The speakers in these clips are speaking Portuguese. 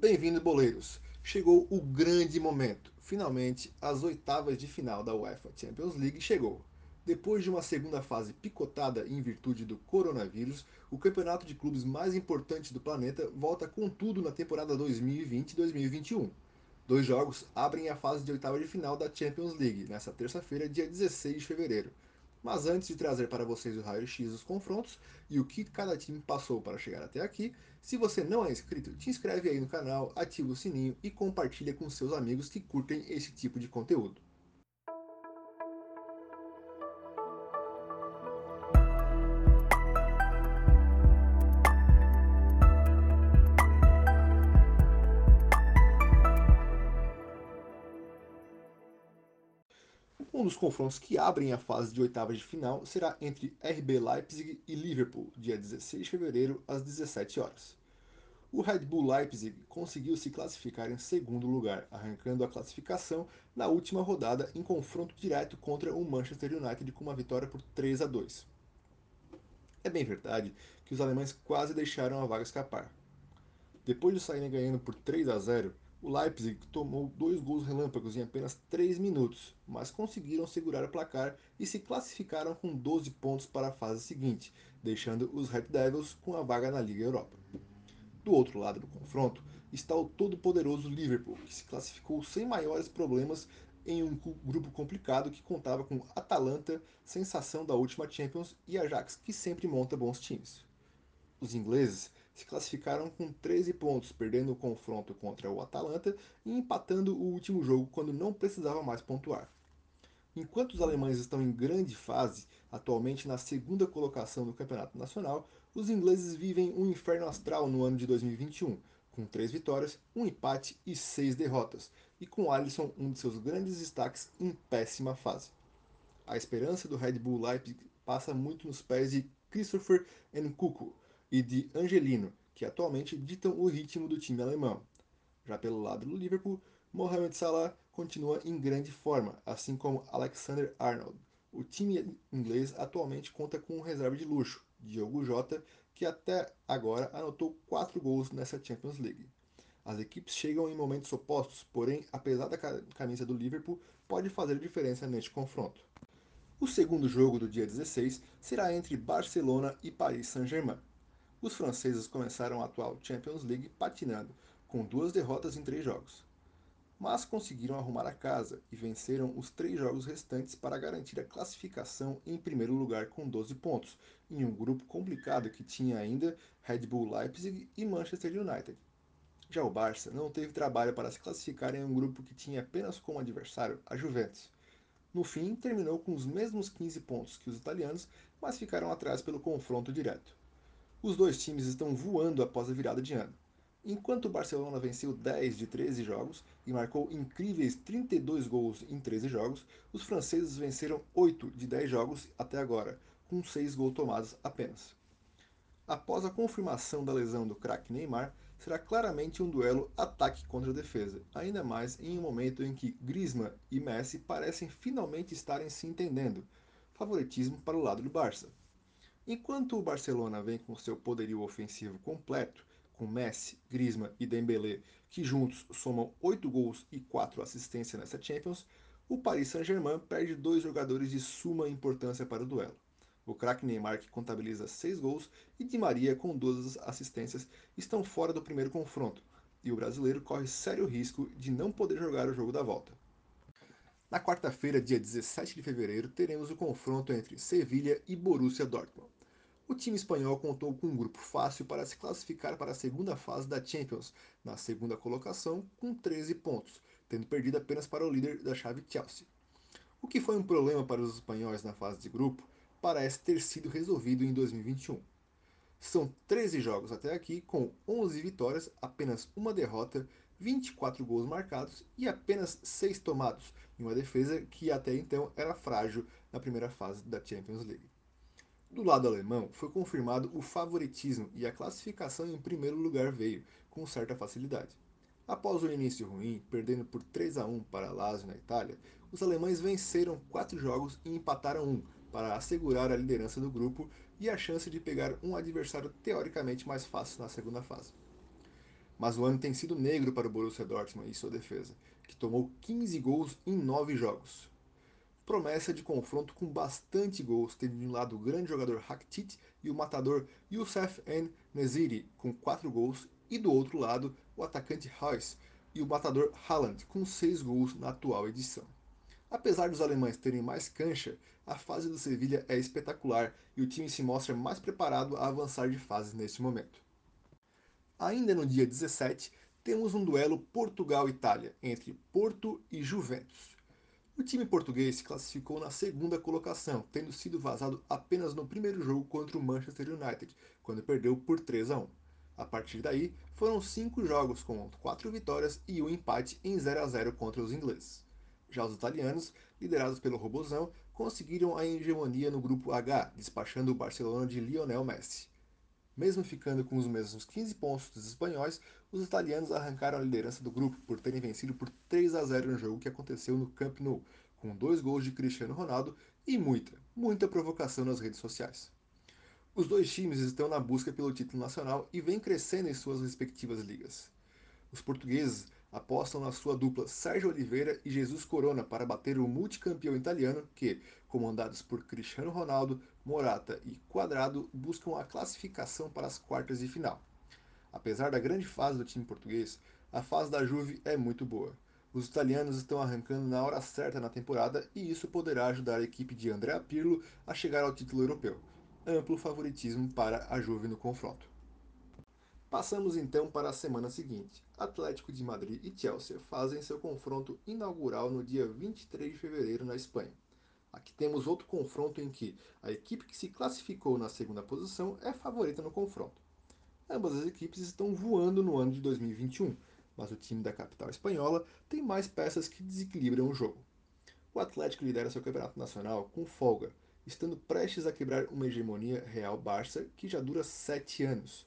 Bem-vindo, boleiros! Chegou o grande momento. Finalmente, as oitavas de final da UEFA Champions League chegou. Depois de uma segunda fase picotada em virtude do coronavírus, o campeonato de clubes mais importante do planeta volta com tudo na temporada 2020-2021. Dois jogos abrem a fase de oitava de final da Champions League, nesta terça-feira, dia 16 de fevereiro. Mas antes de trazer para vocês o raio-x dos confrontos e o que cada time passou para chegar até aqui, se você não é inscrito, te inscreve aí no canal, ativa o sininho e compartilha com seus amigos que curtem esse tipo de conteúdo. Um dos confrontos que abrem a fase de oitavas de final será entre RB Leipzig e Liverpool, dia 16 de fevereiro, às 17 horas. O Red Bull Leipzig conseguiu se classificar em segundo lugar, arrancando a classificação na última rodada em confronto direto contra o Manchester United com uma vitória por 3 a 2. É bem verdade que os alemães quase deixaram a vaga escapar. Depois de saírem ganhando por 3 a 0, o Leipzig tomou dois gols relâmpagos em apenas 3 minutos, mas conseguiram segurar o placar e se classificaram com 12 pontos para a fase seguinte, deixando os Red Devils com a vaga na Liga Europa. Do outro lado do confronto está o todo-poderoso Liverpool, que se classificou sem maiores problemas em um grupo complicado que contava com Atalanta, sensação da última Champions, e Ajax, que sempre monta bons times. Os ingleses se classificaram com 13 pontos, perdendo o confronto contra o Atalanta e empatando o último jogo quando não precisava mais pontuar. Enquanto os alemães estão em grande fase, atualmente na segunda colocação do campeonato nacional, os ingleses vivem um inferno astral no ano de 2021, com 3 vitórias, um empate e 6 derrotas, e com Alisson um de seus grandes destaques em péssima fase. A esperança do Red Bull Leipzig passa muito nos pés de Christopher Nkunku, e de Angelino, que atualmente ditam o ritmo do time alemão. Já pelo lado do Liverpool, Mohamed Salah continua em grande forma, assim como Alexander Arnold. O time inglês atualmente conta com um reserva de luxo, Diogo Jota, que até agora anotou 4 gols nessa Champions League. As equipes chegam em momentos opostos, porém a pesada camisa do Liverpool pode fazer diferença neste confronto. O segundo jogo do dia 16 será entre Barcelona e Paris Saint-Germain. Os franceses começaram a atual Champions League patinando, com duas derrotas em três jogos. Mas conseguiram arrumar a casa e venceram os três jogos restantes para garantir a classificação em primeiro lugar com 12 pontos, em um grupo complicado que tinha ainda Red Bull Leipzig e Manchester United. Já o Barça não teve trabalho para se classificar em um grupo que tinha apenas como adversário a Juventus. No fim, terminou com os mesmos 15 pontos que os italianos, mas ficaram atrás pelo confronto direto. Os dois times estão voando após a virada de ano. Enquanto o Barcelona venceu 10 de 13 jogos e marcou incríveis 32 gols em 13 jogos, os franceses venceram 8 de 10 jogos até agora, com 6 gols tomados apenas. Após a confirmação da lesão do craque Neymar, será claramente um duelo ataque contra defesa, ainda mais em um momento em que Griezmann e Messi parecem finalmente estarem se entendendo. Favoritismo para o lado do Barça. Enquanto o Barcelona vem com seu poderio ofensivo completo, com Messi, Griezmann e Dembélé, que juntos somam 8 gols e 4 assistências nessa Champions, o Paris Saint-Germain perde dois jogadores de suma importância para o duelo. O craque Neymar, que contabiliza 6 gols, e Di Maria, com 12 assistências, estão fora do primeiro confronto, e o brasileiro corre sério risco de não poder jogar o jogo da volta. Na quarta-feira, dia 17 de fevereiro, teremos o confronto entre Sevilha e Borussia Dortmund. O time espanhol contou com um grupo fácil para se classificar para a segunda fase da Champions, na segunda colocação, com 13 pontos, tendo perdido apenas para o líder da chave Chelsea. O que foi um problema para os espanhóis na fase de grupo parece ter sido resolvido em 2021. São 13 jogos até aqui, com 11 vitórias, apenas uma derrota, 24 gols marcados e apenas 6 tomados, em uma defesa que até então era frágil na primeira fase da Champions League. Do lado alemão, foi confirmado o favoritismo e a classificação em primeiro lugar veio, com certa facilidade. Após o início ruim, perdendo por 3 a 1 para Lazio na Itália, os alemães venceram quatro jogos e empataram um, para assegurar a liderança do grupo e a chance de pegar um adversário teoricamente mais fácil na segunda fase. Mas o ano tem sido negro para o Borussia Dortmund e sua defesa, que tomou 15 gols em 9 jogos. Promessa de confronto com bastante gols, tendo de um lado o grande jogador Rakitic e o matador Youssef N. Neziri com 4 gols, e do outro lado o atacante Reus e o matador Haaland com 6 gols na atual edição. Apesar dos alemães terem mais cancha, a fase do Sevilha é espetacular e o time se mostra mais preparado a avançar de fase neste momento. Ainda no dia 17, temos um duelo Portugal-Itália entre Porto e Juventus. O time português se classificou na segunda colocação, tendo sido vazado apenas no primeiro jogo contra o Manchester United, quando perdeu por 3 a 1. A partir daí, foram cinco jogos com quatro vitórias e um empate em 0 a 0 contra os ingleses. Já os italianos, liderados pelo Robozão, conseguiram a hegemonia no grupo H, despachando o Barcelona de Lionel Messi. Mesmo ficando com os mesmos 15 pontos dos espanhóis, os italianos arrancaram a liderança do grupo por terem vencido por 3 a 0 no jogo que aconteceu no Camp Nou, com dois gols de Cristiano Ronaldo e muita, muita provocação nas redes sociais. Os dois times estão na busca pelo título nacional e vêm crescendo em suas respectivas ligas. Os portugueses apostam na sua dupla Sérgio Oliveira e Jesus Corona para bater o multicampeão italiano que, comandados por Cristiano Ronaldo, Morata e Quadrado, buscam a classificação para as quartas de final. Apesar da grande fase do time português, a fase da Juve é muito boa. Os italianos estão arrancando na hora certa na temporada e isso poderá ajudar a equipe de Andrea Pirlo a chegar ao título europeu amplo favoritismo para a Juve no confronto. Passamos então para a semana seguinte. Atlético de Madrid e Chelsea fazem seu confronto inaugural no dia 23 de fevereiro na Espanha. Aqui temos outro confronto em que a equipe que se classificou na segunda posição é favorita no confronto. Ambas as equipes estão voando no ano de 2021, mas o time da capital espanhola tem mais peças que desequilibram o jogo. O Atlético lidera seu campeonato nacional com folga, estando prestes a quebrar uma hegemonia real Barça que já dura sete anos.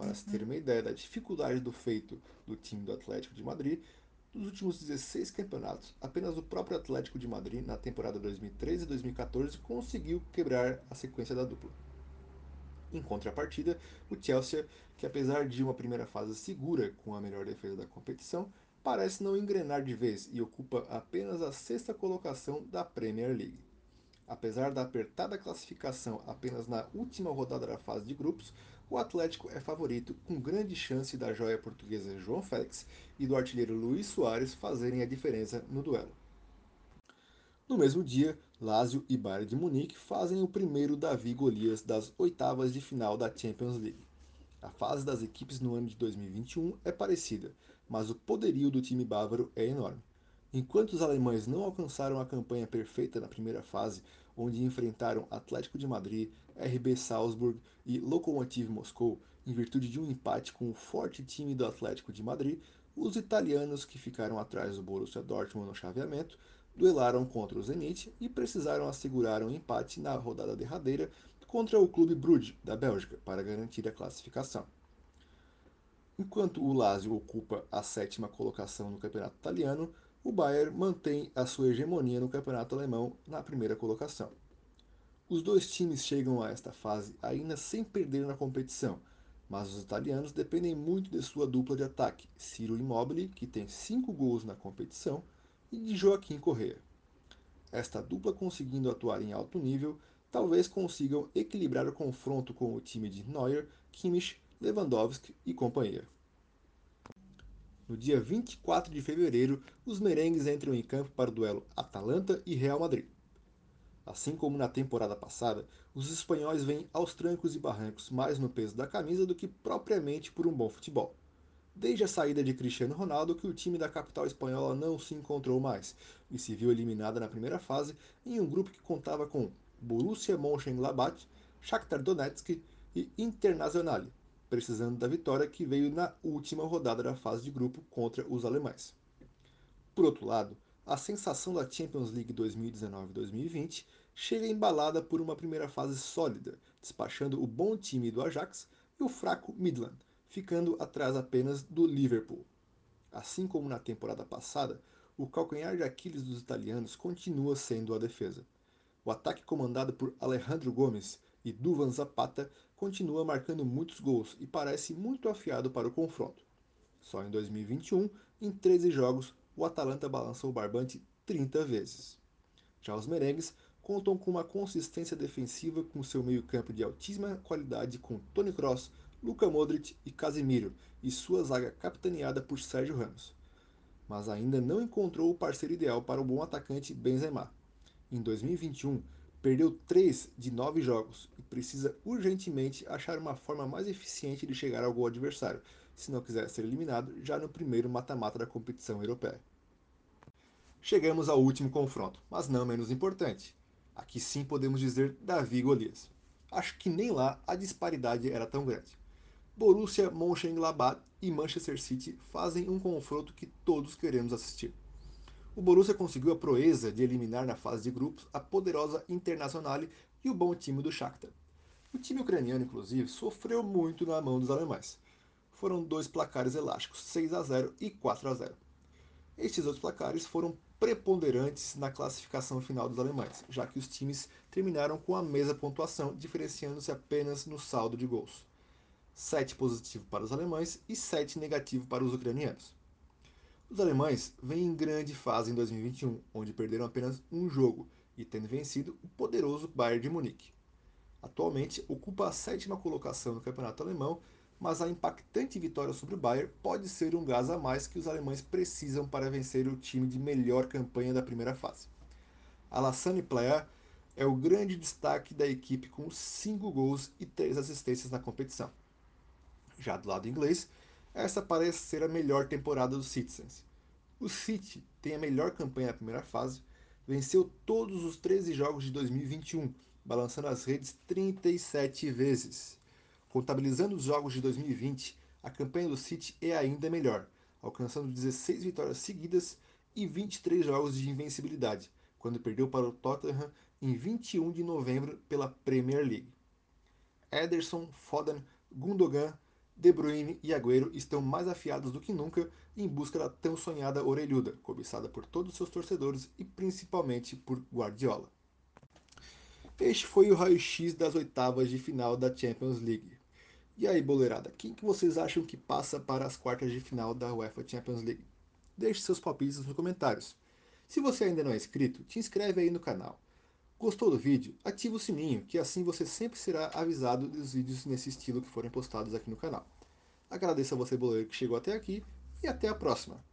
Para se ter uma ideia da dificuldade do feito do time do Atlético de Madrid, nos últimos 16 campeonatos, apenas o próprio Atlético de Madrid, na temporada 2013 e 2014, conseguiu quebrar a sequência da dupla. Em contrapartida, o Chelsea, que apesar de uma primeira fase segura com a melhor defesa da competição, parece não engrenar de vez e ocupa apenas a sexta colocação da Premier League. Apesar da apertada classificação apenas na última rodada da fase de grupos, o Atlético é favorito, com grande chance da joia portuguesa João Félix e do artilheiro Luiz Soares fazerem a diferença no duelo. No mesmo dia, Lazio e Bayern de Munique fazem o primeiro Davi Golias das oitavas de final da Champions League. A fase das equipes no ano de 2021 é parecida, mas o poderio do time bávaro é enorme. Enquanto os alemães não alcançaram a campanha perfeita na primeira fase, onde enfrentaram Atlético de Madrid, RB Salzburg e Lokomotiv Moscou, em virtude de um empate com o forte time do Atlético de Madrid, os italianos que ficaram atrás do Borussia Dortmund no chaveamento duelaram contra o Zenit e precisaram assegurar um empate na rodada derradeira contra o Clube Brugge da Bélgica para garantir a classificação. Enquanto o Lazio ocupa a sétima colocação no campeonato italiano, o Bayern mantém a sua hegemonia no campeonato alemão na primeira colocação. Os dois times chegam a esta fase ainda sem perder na competição, mas os italianos dependem muito de sua dupla de ataque, Ciro Immobile, que tem 5 gols na competição, e de Joaquim Correa. Esta dupla conseguindo atuar em alto nível, talvez consigam equilibrar o confronto com o time de Neuer, Kimmich, Lewandowski e companhia. No dia 24 de fevereiro, os merengues entram em campo para o duelo Atalanta e Real Madrid. Assim como na temporada passada, os espanhóis vêm aos trancos e barrancos mais no peso da camisa do que propriamente por um bom futebol. Desde a saída de Cristiano Ronaldo que o time da capital espanhola não se encontrou mais e se viu eliminada na primeira fase em um grupo que contava com Borussia Mönchengladbach, Shakhtar Donetsk e Internazionale, precisando da vitória que veio na última rodada da fase de grupo contra os alemães. Por outro lado, a sensação da Champions League 2019-2020 chega embalada por uma primeira fase sólida, despachando o bom time do Ajax e o fraco Midland, ficando atrás apenas do Liverpool. Assim como na temporada passada, o calcanhar de Aquiles dos italianos continua sendo a defesa. O ataque comandado por Alejandro Gomes e Duvan Zapata continua marcando muitos gols e parece muito afiado para o confronto. Só em 2021, em 13 jogos, o Atalanta balançou o barbante 30 vezes. Já os merengues contam com uma consistência defensiva com seu meio-campo de altíssima qualidade com Toni Kroos, Luka Modric e Casemiro, e sua zaga capitaneada por Sérgio Ramos. Mas ainda não encontrou o parceiro ideal para o bom atacante Benzema. Em 2021, perdeu 3 de 9 jogos e precisa urgentemente achar uma forma mais eficiente de chegar ao gol adversário, se não quiser ser eliminado já no primeiro mata-mata da competição europeia. Chegamos ao último confronto, mas não menos importante. Aqui sim podemos dizer Davi e Golias. Acho que nem lá a disparidade era tão grande. Borussia Mönchengladbach e Manchester City fazem um confronto que todos queremos assistir. O Borussia conseguiu a proeza de eliminar na fase de grupos a poderosa Internazionale e o bom time do Shakhtar. O time ucraniano, inclusive, sofreu muito na mão dos alemães. Foram dois placares elásticos, 6 a 0 e 4 a 0. Estes outros placares foram preponderantes na classificação final dos alemães, já que os times terminaram com a mesma pontuação, diferenciando-se apenas no saldo de gols. 7 positivo para os alemães e 7 negativo para os ucranianos. Os alemães vêm em grande fase em 2021, onde perderam apenas um jogo e tendo vencido o poderoso Bayern de Munique. Atualmente ocupa a sétima colocação no campeonato alemão, mas a impactante vitória sobre o Bayern pode ser um gás a mais que os alemães precisam para vencer o time de melhor campanha da primeira fase. Alassane Plea é o grande destaque da equipe com 5 gols e 3 assistências na competição. Já do lado inglês, essa parece ser a melhor temporada dos Citizens. O City tem a melhor campanha na primeira fase, venceu todos os 13 jogos de 2021, balançando as redes 37 vezes. Contabilizando os jogos de 2020, a campanha do City é ainda melhor, alcançando 16 vitórias seguidas e 23 jogos de invencibilidade, quando perdeu para o Tottenham em 21 de novembro pela Premier League. Ederson, Foden, Gundogan, De Bruyne e Agüero estão mais afiados do que nunca em busca da tão sonhada orelhuda, cobiçada por todos seus torcedores e principalmente por Guardiola. Este foi o raio-x das oitavas de final da Champions League. E aí, boleirada, quem que vocês acham que passa para as quartas de final da UEFA Champions League? Deixe seus palpites nos comentários. Se você ainda não é inscrito, te inscreve aí no canal. Gostou do vídeo? Ativa o sininho, que assim você sempre será avisado dos vídeos nesse estilo que forem postados aqui no canal. Agradeço a você, boleiro, que chegou até aqui e até a próxima!